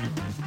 Mm-hmm.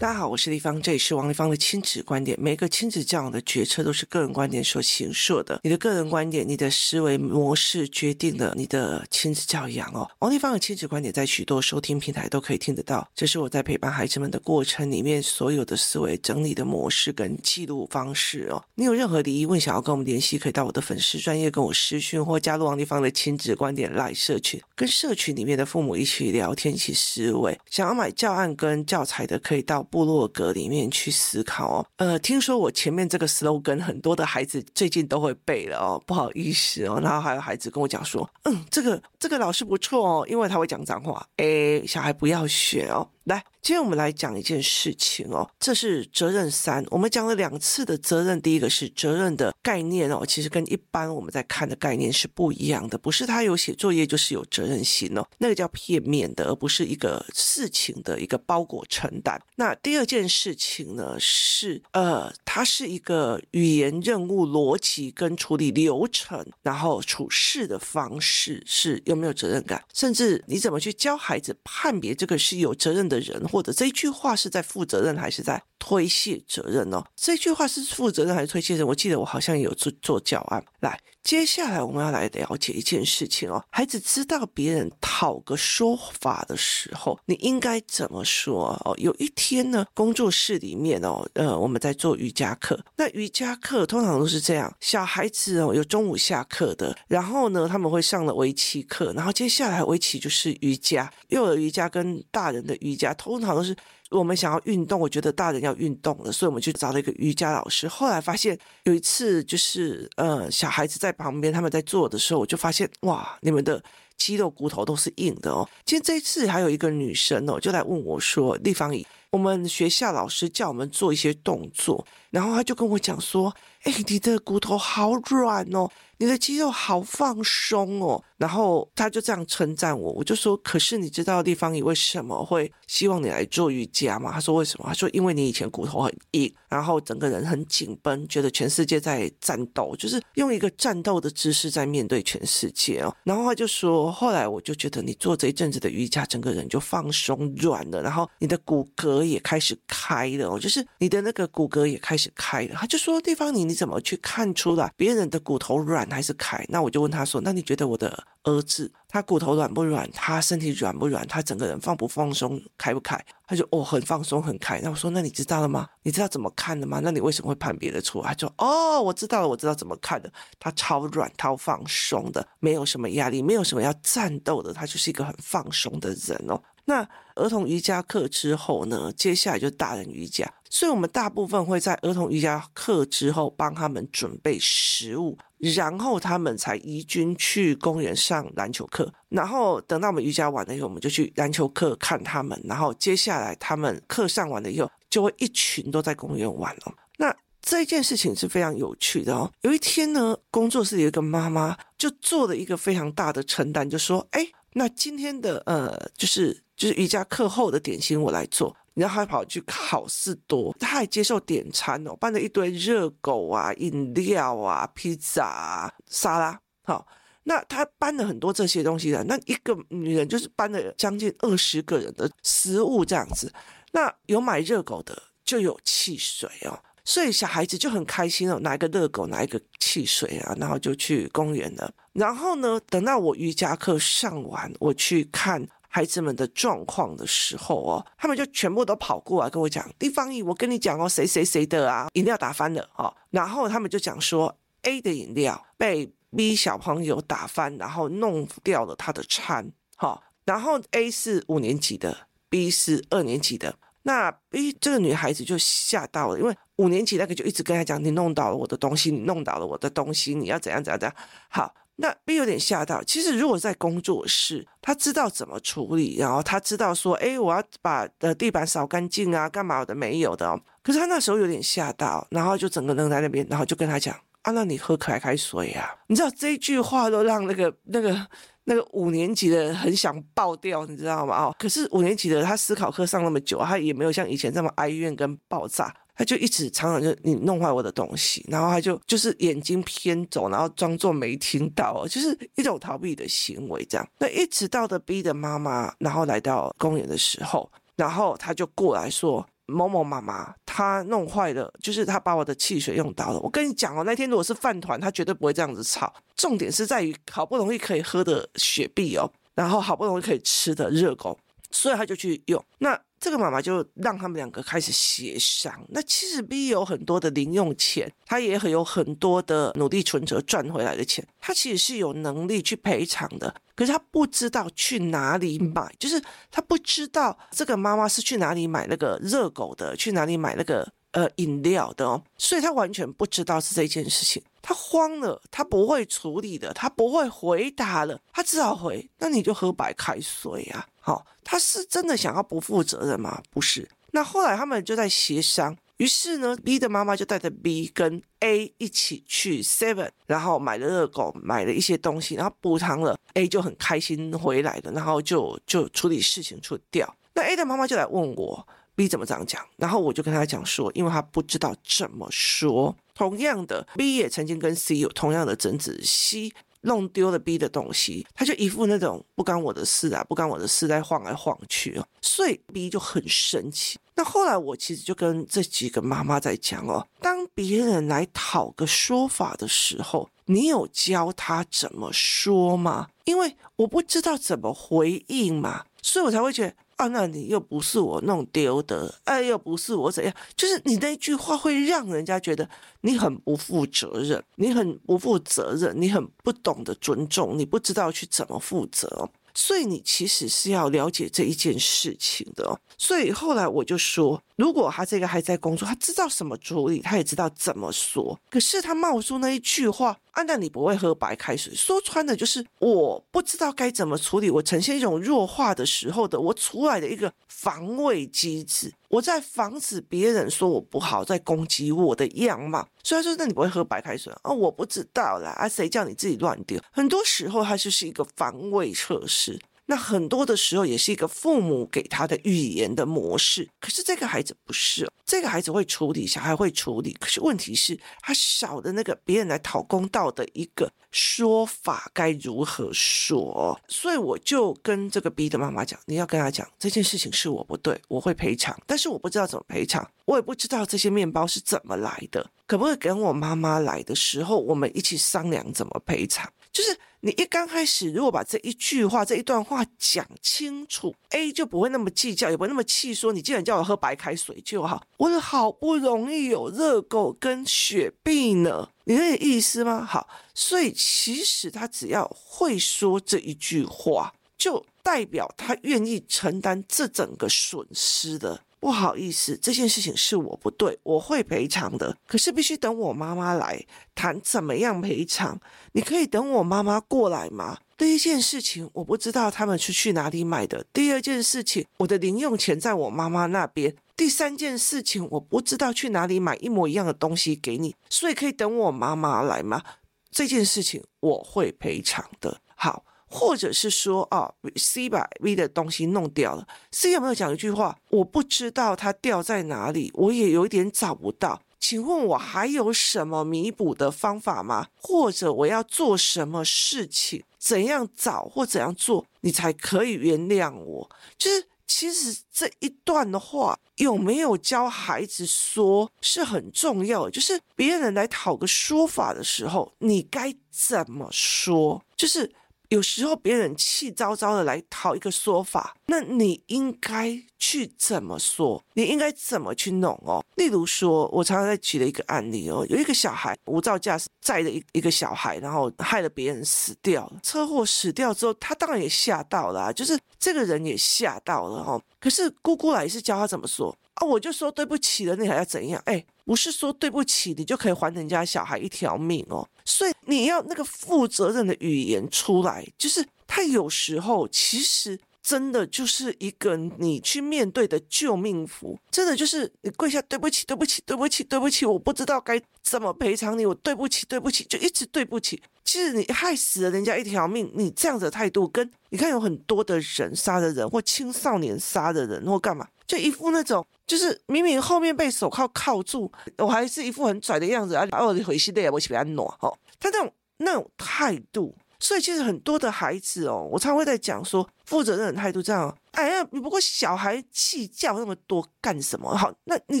大家好，我是丽芳，这里是王立芳的亲子观点。每个亲子教养的决策都是个人观点所形塑的。你的个人观点、你的思维模式决定了你的亲子教养哦。王立芳的亲子观点在许多收听平台都可以听得到。这是我在陪伴孩子们的过程里面所有的思维整理的模式跟记录方式哦。你有任何的疑问想要跟我们联系，可以到我的粉丝专业跟我私讯，或加入王立芳的亲子观点 LINE 社群，跟社群里面的父母一起聊天、一起思维。想要买教案跟教材的，可以到。部落格里面去思考哦，呃，听说我前面这个 slogan 很多的孩子最近都会背了哦，不好意思哦，然后还有孩子跟我讲说，嗯，这个这个老师不错哦，因为他会讲脏话，诶，小孩不要学哦。来，今天我们来讲一件事情哦，这是责任三。我们讲了两次的责任，第一个是责任的概念哦，其实跟一般我们在看的概念是不一样的，不是他有写作业就是有责任心哦，那个叫片面的，而不是一个事情的一个包裹承担。那第二件事情呢，是呃，它是一个语言、任务、逻辑跟处理流程，然后处事的方式是有没有责任感，甚至你怎么去教孩子判别这个是有责任的人，或者这句话是在负责任还是在推卸责任呢？这句话是负责任还是推卸责任？我记得我好像有做做教案。来，接下来我们要来了解一件事情哦。孩子知道别人讨个说法的时候，你应该怎么说哦？有一天呢，工作室里面哦，呃，我们在做瑜伽课。那瑜伽课通常都是这样，小孩子哦，有中午下课的，然后呢，他们会上了围棋课，然后接下来围棋就是瑜伽，幼儿瑜伽跟大人的瑜伽通常都是。我们想要运动，我觉得大人要运动了，所以我们去找了一个瑜伽老师。后来发现有一次，就是呃，小孩子在旁边，他们在做的时候，我就发现哇，你们的肌肉骨头都是硬的哦。今天这一次还有一个女生哦，就来问我说：“丽芳，我们学校老师叫我们做一些动作，然后他就跟我讲说，哎，你的骨头好软哦。”你的肌肉好放松哦，然后他就这样称赞我，我就说，可是你知道丽芳姨为什么会希望你来做瑜伽吗？他说为什么？他说因为你以前骨头很硬，然后整个人很紧绷，觉得全世界在战斗，就是用一个战斗的姿势在面对全世界哦。然后他就说，后来我就觉得你做这一阵子的瑜伽，整个人就放松软了，然后你的骨骼也开始开了哦，就是你的那个骨骼也开始开了。他就说，丽芳姨，你怎么去看出来别人的骨头软？还是开，那我就问他说：“那你觉得我的儿子他骨头软不软？他身体软不软？他整个人放不放松？开不开？”他就哦，很放松，很开。那我说：“那你知道了吗？你知道怎么看的吗？那你为什么会判别得出来？”他说：“哦，我知道了，我知道怎么看的。他超软，超放松的，没有什么压力，没有什么要战斗的，他就是一个很放松的人哦。”那儿童瑜伽课之后呢，接下来就大人瑜伽，所以我们大部分会在儿童瑜伽课之后帮他们准备食物，然后他们才移军去公园上篮球课，然后等到我们瑜伽完了以后，我们就去篮球课看他们，然后接下来他们课上完了以后，就会一群都在公园玩了。那这件事情是非常有趣的哦。有一天呢，工作室有一个妈妈就做了一个非常大的承担，就说：“哎，那今天的呃，就是。”就是瑜伽课后的点心我来做，然后还跑去好市多，他还接受点餐哦，搬了一堆热狗啊、饮料啊、披萨啊、沙拉。好，那他搬了很多这些东西的，那一个女人就是搬了将近二十个人的食物这样子。那有买热狗的，就有汽水哦，所以小孩子就很开心哦，拿一个热狗，拿一个汽水啊，然后就去公园了。然后呢，等到我瑜伽课上完，我去看。孩子们的状况的时候哦，他们就全部都跑过来跟我讲：“地方姨，我跟你讲哦，谁谁谁的啊，饮料打翻了哦。”然后他们就讲说：“A 的饮料被 B 小朋友打翻，然后弄掉了他的餐。”好，然后 A 是五年级的，B 是二年级的。那 B 这个女孩子就吓到了，因为五年级那个就一直跟他讲：“你弄倒了我的东西，你弄倒了我的东西，你要怎样怎样怎样。”好。那 B 有点吓到。其实如果在工作室，他知道怎么处理，然后他知道说，哎，我要把呃地板扫干净啊，干嘛的没有的哦。可是他那时候有点吓到，然后就整个人在那边，然后就跟他讲啊，那你喝白开水啊。你知道这句话都让那个那个那个五年级的很想爆掉，你知道吗？哦，可是五年级的他思考课上那么久，他也没有像以前这么哀怨跟爆炸。他就一直常常就你弄坏我的东西，然后他就就是眼睛偏走，然后装作没听到，就是一种逃避的行为这样。那一直到的 B 的妈妈，然后来到公园的时候，然后他就过来说。某某妈妈，他弄坏了，就是他把我的汽水用到了。我跟你讲哦，那天如果是饭团，他绝对不会这样子吵。重点是在于好不容易可以喝的雪碧哦，然后好不容易可以吃的热狗，所以他就去用。那这个妈妈就让他们两个开始协商。那其实 B 有很多的零用钱，他也很有很多的努力存折赚回来的钱，他其实是有能力去赔偿的。可是他不知道去哪里买，就是他不知道这个妈妈是去哪里买那个热狗的，去哪里买那个呃饮料的哦，所以他完全不知道是这件事情，他慌了，他不会处理的，他不会回答了，他只好回，那你就喝白开水啊，好，他是真的想要不负责任吗？不是，那后来他们就在协商。于是呢，B 的妈妈就带着 B 跟 A 一起去 Seven，然后买了热狗，买了一些东西，然后补偿了 A 就很开心回来了，然后就就处理事情处理掉。那 A 的妈妈就来问我 B 怎么这样讲，然后我就跟他讲说，因为他不知道怎么说。同样的，B 也曾经跟 C 有同样的争执，C。弄丢了 B 的东西，他就一副那种不干我的事啊，不干我的事，在晃来晃去哦，所以 B 就很生气。那后来我其实就跟这几个妈妈在讲哦，当别人来讨个说法的时候，你有教他怎么说吗？因为我不知道怎么回应嘛，所以我才会觉得。啊，那你又不是我弄丢的，哎，又不是我怎样，就是你那句话会让人家觉得你很不负责任，你很不负责任，你很不懂得尊重，你不知道去怎么负责。所以你其实是要了解这一件事情的。所以后来我就说，如果他这个还在工作，他知道什么处理，他也知道怎么说。可是他冒出那一句话，啊，那你不会喝白开水，说穿的就是我不知道该怎么处理，我呈现一种弱化的时候的我出来的一个防卫机制。我在防止别人说我不好，在攻击我的样貌。所以他说：“那你不会喝白开水啊？”，我不知道啦。啊，谁叫你自己乱丢？很多时候，它就是一个防卫测试。那很多的时候也是一个父母给他的语言的模式，可是这个孩子不是，这个孩子会处理，小孩会处理，可是问题是，他少的那个别人来讨公道的一个说法该如何说？所以我就跟这个 B 的妈妈讲，你要跟他讲这件事情是我不对，我会赔偿，但是我不知道怎么赔偿，我也不知道这些面包是怎么来的，可不可以跟我妈妈来的时候，我们一起商量怎么赔偿？就是。你一刚开始，如果把这一句话、这一段话讲清楚，A 就不会那么计较，也不会那么气，说你既然叫我喝白开水就好。我好不容易有热狗跟雪碧呢，你有意思吗？好，所以其实他只要会说这一句话，就代表他愿意承担这整个损失的。不好意思，这件事情是我不对，我会赔偿的。可是必须等我妈妈来谈怎么样赔偿。你可以等我妈妈过来吗？第一件事情，我不知道他们是去哪里买的。第二件事情，我的零用钱在我妈妈那边。第三件事情，我不知道去哪里买一模一样的东西给你，所以可以等我妈妈来吗？这件事情我会赔偿的。好。或者是说，哦，C 把 V 的东西弄掉了，C 有没有讲一句话？我不知道它掉在哪里，我也有点找不到。请问我还有什么弥补的方法吗？或者我要做什么事情？怎样找或怎样做，你才可以原谅我？就是其实这一段的话有没有教孩子说是很重要的，就是别人来讨个说法的时候，你该怎么说？就是。有时候别人气糟糟的来讨一个说法，那你应该去怎么说？你应该怎么去弄哦？例如说，我常常在举的一个案例哦，有一个小孩无照驾驶载着一一个小孩，然后害了别人死掉了。车祸死掉之后，他当然也吓到了，就是这个人也吓到了哦。可是姑姑来是教他怎么说啊？我就说对不起了，你还要怎样？哎。不是说对不起，你就可以还人家小孩一条命哦。所以你要那个负责任的语言出来，就是他有时候其实真的就是一个你去面对的救命符，真的就是你跪下，对不起，对不起，对不起，对不起，我不知道该怎么赔偿你，我对不起，对不起，就一直对不起。其实你害死了人家一条命，你这样的态度跟你看有很多的人杀的人或青少年杀的人或干嘛，就一副那种。就是明明后面被手铐铐住，我还是一副很拽的样子啊！我回去的，我去给他暖哦。他那种那种态度，所以其实很多的孩子哦，我常会在讲说负责任的态度这样。哎呀，你不过小孩计较那么多干什么？好，那你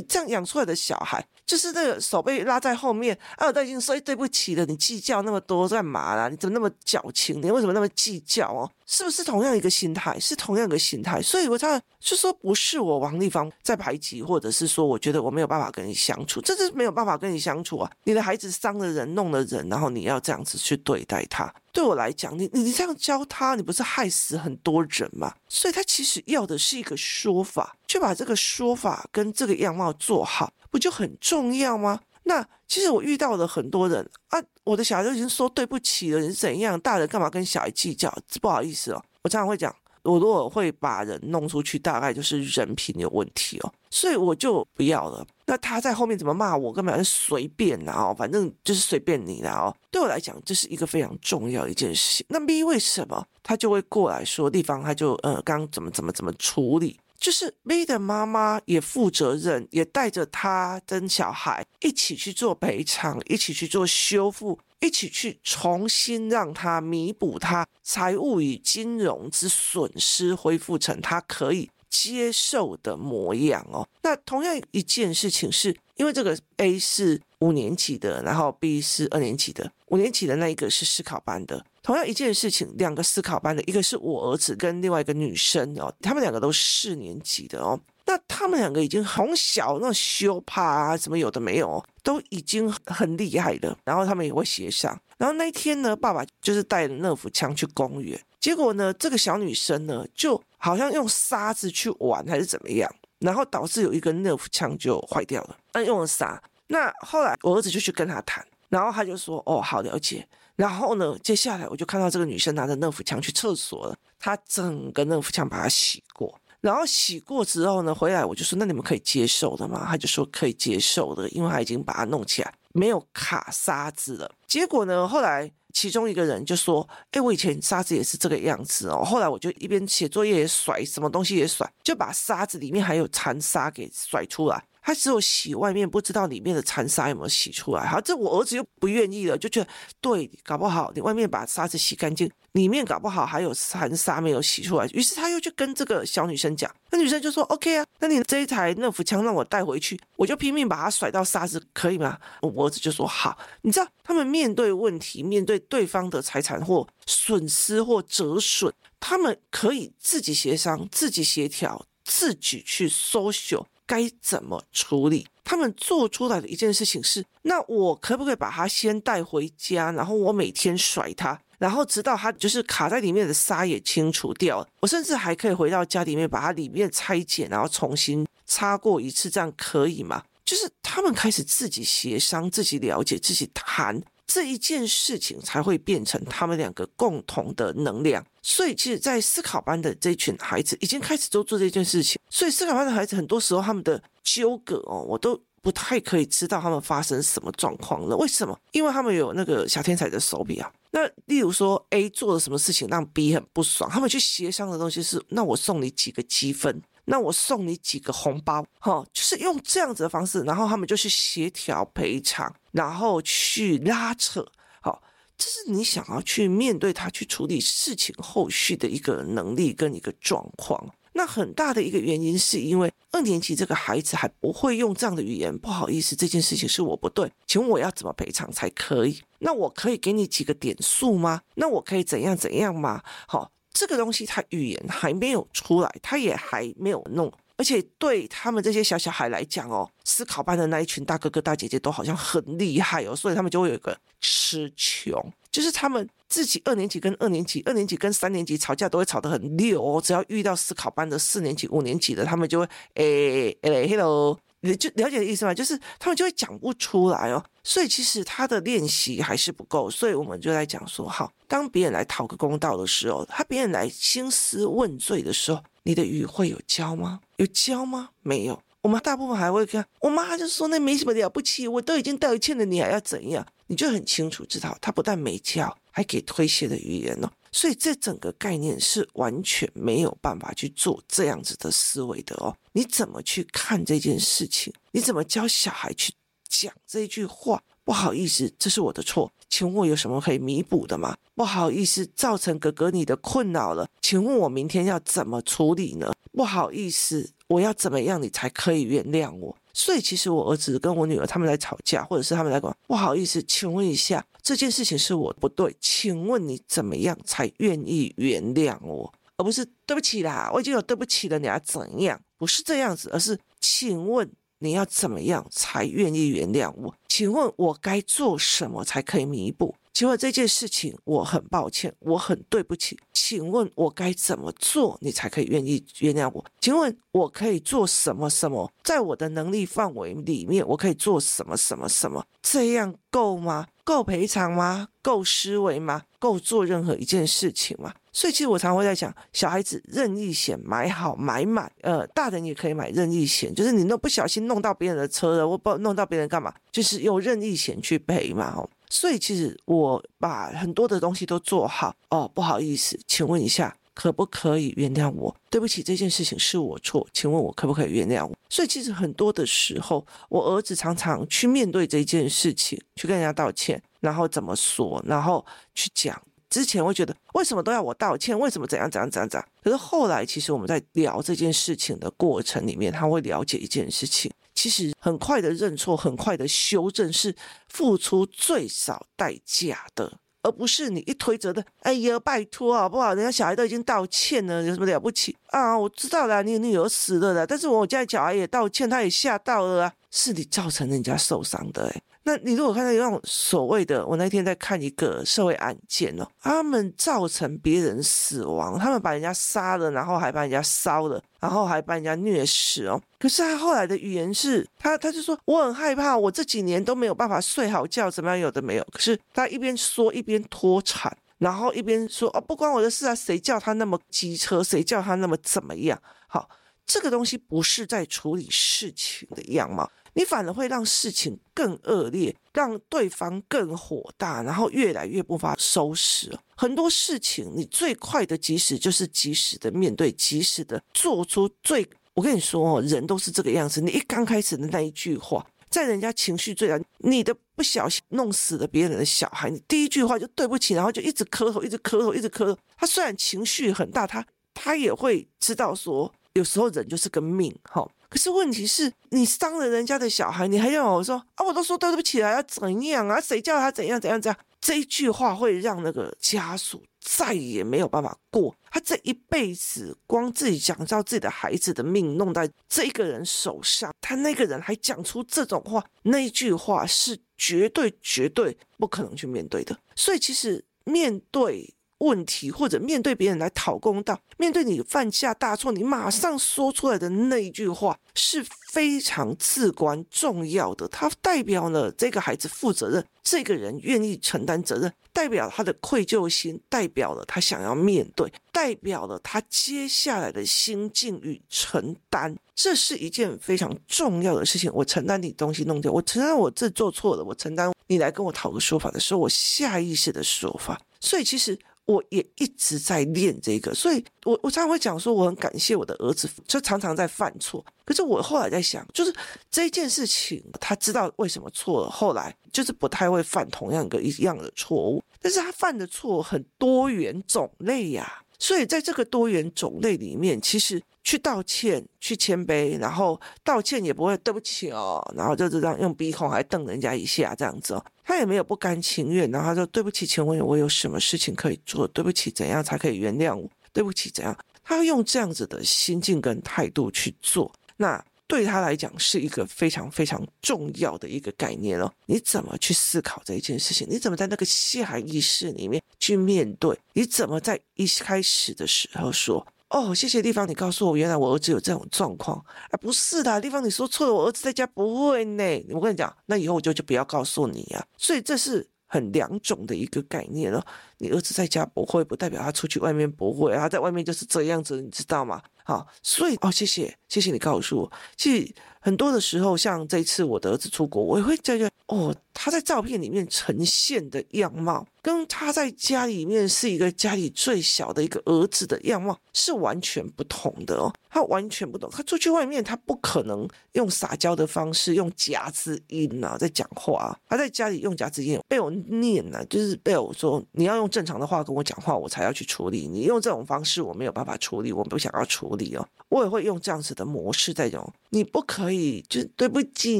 这样养出来的小孩，就是那个手被拉在后面，啊，都已经说对不起了，你计较那么多干嘛啦？你怎么那么矫情？你为什么那么计较哦？是不是同样一个心态？是同样一个心态。所以我常常就说，不是我王丽芳在排挤，或者是说，我觉得我没有办法跟你相处，这是没有办法跟你相处啊！你的孩子伤了人，弄了人，然后你要这样子去对待他，对我来讲，你你这样教他，你不是害死很多人吗？所以他其实要的是一个说法，去把这个说法跟这个样貌做好，不就很重要吗？那其实我遇到了很多人啊，我的小孩都已经说对不起了，你是怎样？大人干嘛跟小孩计较？不好意思哦，我常常会讲，我如果会把人弄出去，大概就是人品有问题哦，所以我就不要了。那他在后面怎么骂我，根本是随便啦哦，反正就是随便你啦哦。对我来讲，这是一个非常重要一件事情。那 B 为什么他就会过来说地方，他就呃刚怎么怎么怎么处理？就是 V 的妈妈也负责任，也带着他跟小孩一起去做赔偿，一起去做修复，一起去重新让他弥补他财务与金融之损失，恢复成他可以接受的模样哦。那同样一件事情是，因为这个 A 是五年级的，然后 B 是二年级的，五年级的那一个是思考班的。同样一件事情，两个思考班的，一个是我儿子跟另外一个女生哦，他们两个都四年级的哦。那他们两个已经从小那羞怕啊，什么有的没有，都已经很厉害了。然后他们也会协商。然后那一天呢，爸爸就是带着乐福枪去公园，结果呢，这个小女生呢，就好像用沙子去玩还是怎么样，然后导致有一根乐福枪就坏掉了。那用了沙。那后来我儿子就去跟他谈，然后他就说：“哦，好了解。”然后呢，接下来我就看到这个女生拿着乐福枪去厕所了，她整个乐福枪把它洗过，然后洗过之后呢，回来我就说，那你们可以接受的吗？她就说可以接受的，因为她已经把它弄起来，没有卡沙子了。结果呢，后来其中一个人就说，哎，我以前沙子也是这个样子哦。后来我就一边写作业也甩，什么东西也甩，就把沙子里面还有残沙给甩出来。他只有洗外面，不知道里面的残沙有没有洗出来。好，这我儿子又不愿意了，就觉得对，搞不好你外面把沙子洗干净，里面搞不好还有残沙没有洗出来。于是他又去跟这个小女生讲，那女生就说：“OK 啊，那你这一台那副枪让我带回去，我就拼命把它甩到沙子，可以吗？”我儿子就说：“好。”你知道，他们面对问题，面对对方的财产或损失或折损，他们可以自己协商、自己协调、自己去搜寻。该怎么处理？他们做出来的一件事情是：那我可不可以把它先带回家，然后我每天甩它，然后直到它就是卡在里面的沙也清除掉。我甚至还可以回到家里面把它里面拆解，然后重新擦过一次，这样可以吗？就是他们开始自己协商、自己了解、自己谈。这一件事情才会变成他们两个共同的能量。所以，其实，在思考班的这群孩子已经开始都做这件事情。所以，思考班的孩子很多时候他们的纠葛哦，我都不太可以知道他们发生什么状况了。为什么？因为他们有那个小天才的手笔啊。那例如说，A 做了什么事情让 B 很不爽，他们去协商的东西是：那我送你几个积分。那我送你几个红包，哈，就是用这样子的方式，然后他们就去协调赔偿，然后去拉扯，好，这是你想要去面对他去处理事情后续的一个能力跟一个状况。那很大的一个原因是因为二年级这个孩子还不会用这样的语言，不好意思，这件事情是我不对，请问我要怎么赔偿才可以？那我可以给你几个点数吗？那我可以怎样怎样吗？好。这个东西，他语言还没有出来，他也还没有弄，而且对他们这些小小孩来讲哦，思考班的那一群大哥哥大姐姐都好像很厉害哦，所以他们就会有一个吃穷，就是他们自己二年级跟二年级、二年级跟三年级吵架都会吵得很溜哦，只要遇到思考班的四年级、五年级的，他们就会诶诶，hello。就了解的意思吗？就是他们就会讲不出来哦，所以其实他的练习还是不够，所以我们就在讲说，好，当别人来讨个公道的时候，他别人来兴师问罪的时候，你的语会有教吗？有教吗？没有。我们大部分还会看，我妈就说那没什么了不起，我都已经道歉了，你还要怎样？你就很清楚知道，他不但没教，还给推卸的语言哦。所以这整个概念是完全没有办法去做这样子的思维的哦。你怎么去看这件事情？你怎么教小孩去讲这句话？不好意思，这是我的错，请问我有什么可以弥补的吗？不好意思，造成哥哥你的困扰了，请问我明天要怎么处理呢？不好意思，我要怎么样你才可以原谅我？所以其实我儿子跟我女儿他们来吵架，或者是他们来讲，不好意思，请问一下，这件事情是我不对，请问你怎么样才愿意原谅我？而不是对不起啦，我已经有对不起了，你要怎样？不是这样子，而是请问你要怎么样才愿意原谅我？请问我该做什么才可以弥补？请问这件事情我很抱歉，我很对不起。请问我该怎么做，你才可以愿意原谅我？请问我可以做什么什么，在我的能力范围里面，我可以做什么什么什么？这样够吗？够赔偿吗？够思维吗？够做任何一件事情吗？所以其实我常会在想，小孩子任意险买好买满，呃，大人也可以买任意险，就是你弄不小心弄到别人的车了，我不弄到别人干嘛？就是用任意险去赔嘛，吼。所以其实我把很多的东西都做好哦，不好意思，请问一下，可不可以原谅我？对不起，这件事情是我错，请问我可不可以原谅我？所以其实很多的时候，我儿子常常去面对这件事情，去跟人家道歉，然后怎么说，然后去讲。之前会觉得为什么都要我道歉？为什么怎样怎样怎样怎样？可是后来，其实我们在聊这件事情的过程里面，他会了解一件事情。其实很快的认错，很快的修正，是付出最少代价的，而不是你一推责的。哎呀，拜托好不好？人家小孩都已经道歉了，有什么了不起啊？我知道啦，你女儿死了啦，但是我家小孩也道歉，他也吓到了啊，是你造成人家受伤的诶。那你如果看到有那种所谓的，我那天在看一个社会案件哦，他们造成别人死亡，他们把人家杀了，然后还把人家烧了，然后还把人家虐死哦。可是他后来的语言是，他他就说我很害怕，我这几年都没有办法睡好觉，怎么样有的没有。可是他一边说一边脱产，然后一边说哦，不关我的事啊，谁叫他那么机车，谁叫他那么怎么样？好，这个东西不是在处理事情的样貌。你反而会让事情更恶劣，让对方更火大，然后越来越不法收拾。很多事情，你最快的及时就是及时的面对，及时的做出最。我跟你说哦，人都是这个样子。你一刚开始的那一句话，在人家情绪最大，你的不小心弄死了别人的小孩，你第一句话就对不起，然后就一直磕头，一直磕头，一直磕头。他虽然情绪很大，他他也会知道说，有时候人就是个命，哈。可是问题是你伤了人家的小孩，你还要我说啊？我都说对不起了，要怎样啊？谁叫他怎样怎样怎样？这一句话会让那个家属再也没有办法过。他这一辈子光自己讲到自己的孩子的命弄在这个人手上，他那个人还讲出这种话，那句话是绝对绝对不可能去面对的。所以其实面对。问题或者面对别人来讨公道，面对你犯下大错，你马上说出来的那一句话是非常至关重要的。它代表了这个孩子负责任，这个人愿意承担责任，代表他的愧疚心，代表了他想要面对，代表了他接下来的心境与承担。这是一件非常重要的事情。我承担你东西弄掉，我承担我这做错了，我承担你来跟我讨个说法的时候，我下意识的说法。所以其实。我也一直在练这个，所以我我常常会讲说，我很感谢我的儿子，就常常在犯错。可是我后来在想，就是这件事情，他知道为什么错了，后来就是不太会犯同样一个一样的错误。但是他犯的错很多元种类呀，所以在这个多元种类里面，其实。去道歉，去谦卑，然后道歉也不会对不起哦，然后就这样用鼻孔还瞪人家一下这样子哦，他也没有不甘情愿，然后他说对不起，请问我有什么事情可以做？对不起，怎样才可以原谅我？对不起，怎样？他要用这样子的心境跟态度去做，那对他来讲是一个非常非常重要的一个概念哦。你怎么去思考这一件事情？你怎么在那个下意识里面去面对？你怎么在一开始的时候说？哦，谢谢地方，你告诉我，原来我儿子有这种状况。啊，不是的，地方，你说错了，我儿子在家不会呢。我跟你讲，那以后我就就不要告诉你呀、啊。所以这是很两种的一个概念了。你儿子在家不会，不代表他出去外面不会，他在外面就是这样子，你知道吗？好，所以哦，谢谢，谢谢你告诉我。其实很多的时候，像这次我的儿子出国，我也会在这哦，他在照片里面呈现的样貌，跟他在家里面是一个家里最小的一个儿子的样貌是完全不同的哦。他完全不懂，他出去外面，他不可能用撒娇的方式，用夹子音啊在讲话。他在家里用夹子音，被我念了，就是被我说你要用正常的话跟我讲话，我才要去处理。你用这种方式，我没有办法处理，我不想要处理哦。我也会用这样子的模式在用，你不可以，就对不起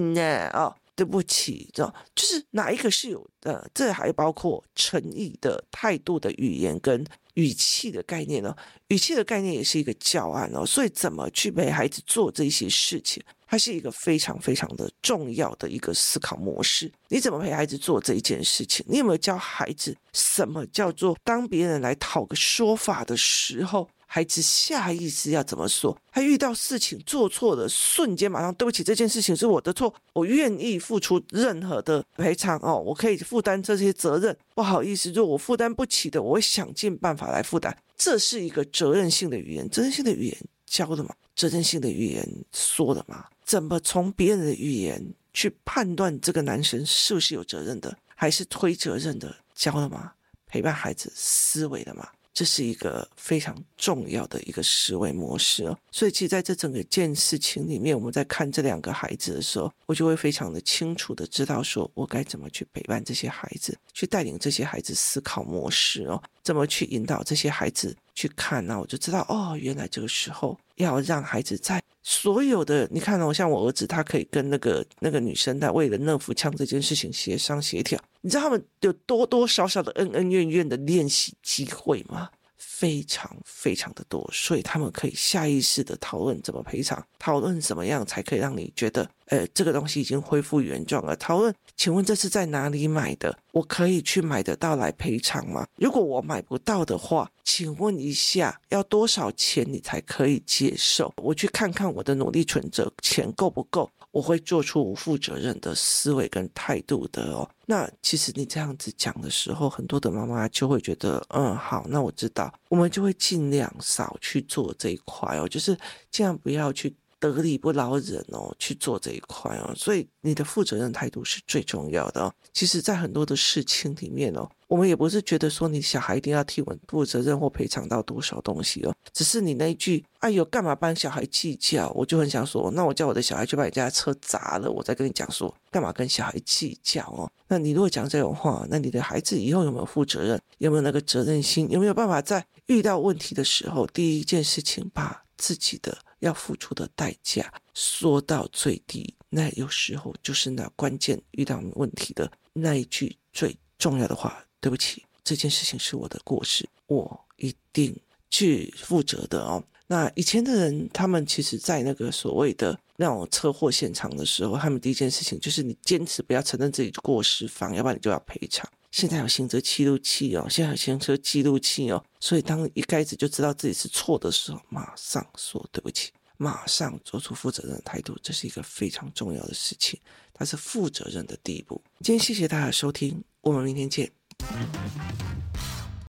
呢啊。对不起，知道就是哪一个是有的？这还包括诚意的态度的语言跟语气的概念呢？语气的概念也是一个教案哦。所以怎么去陪孩子做这些事情，它是一个非常非常的重要的一个思考模式。你怎么陪孩子做这一件事情？你有没有教孩子什么叫做当别人来讨个说法的时候？孩子下意识要怎么说？他遇到事情做错的瞬间，马上对不起，这件事情是我的错，我愿意付出任何的赔偿哦，我可以负担这些责任。不好意思，如果我负担不起的，我会想尽办法来负担。这是一个责任性的语言，责任性的语言教的吗？责任性的语言说的吗？怎么从别人的语言去判断这个男生是不是有责任的，还是推责任的？教了吗？陪伴孩子思维的吗？这是一个非常重要的一个思维模式哦，所以其实在这整个件事情里面，我们在看这两个孩子的时候，我就会非常的清楚的知道，说我该怎么去陪伴这些孩子，去带领这些孩子思考模式哦，怎么去引导这些孩子去看，那我就知道哦，原来这个时候要让孩子在所有的，你看哦，像我儿子，他可以跟那个那个女生在为了热敷枪这件事情协商协调。你知道他们有多多少少的恩恩怨怨的练习机会吗？非常非常的多，所以他们可以下意识的讨论怎么赔偿，讨论怎么样才可以让你觉得，呃，这个东西已经恢复原状了。讨论，请问这是在哪里买的？我可以去买得到来赔偿吗？如果我买不到的话，请问一下，要多少钱你才可以接受？我去看看我的努力存折钱够不够？我会做出不负责任的思维跟态度的哦。那其实你这样子讲的时候，很多的妈妈就会觉得，嗯，好，那我知道，我们就会尽量少去做这一块哦，就是尽量不要去。得理不饶人哦，去做这一块哦，所以你的负责任态度是最重要的哦。其实，在很多的事情里面哦，我们也不是觉得说你小孩一定要替我负责任或赔偿到多少东西哦，只是你那一句“哎呦，干嘛帮小孩计较”，我就很想说，那我叫我的小孩去把你家车砸了，我再跟你讲说，干嘛跟小孩计较哦？那你如果讲这种话，那你的孩子以后有没有负责任？有没有那个责任心？有没有办法在遇到问题的时候，第一件事情把自己的要付出的代价缩到最低，那有时候就是那关键遇到问题的那一句最重要的话。对不起，这件事情是我的过失，我一定去负责的哦。那以前的人，他们其实在那个所谓的那种车祸现场的时候，他们第一件事情就是你坚持不要承认自己过失方，要不然你就要赔偿。现在有行车记录器哦，现在有行车记录器哦，所以当一开始就知道自己是错的时候，马上说对不起，马上做出负责任的态度，这是一个非常重要的事情，它是负责任的第一步。今天谢谢大家收听，我们明天见。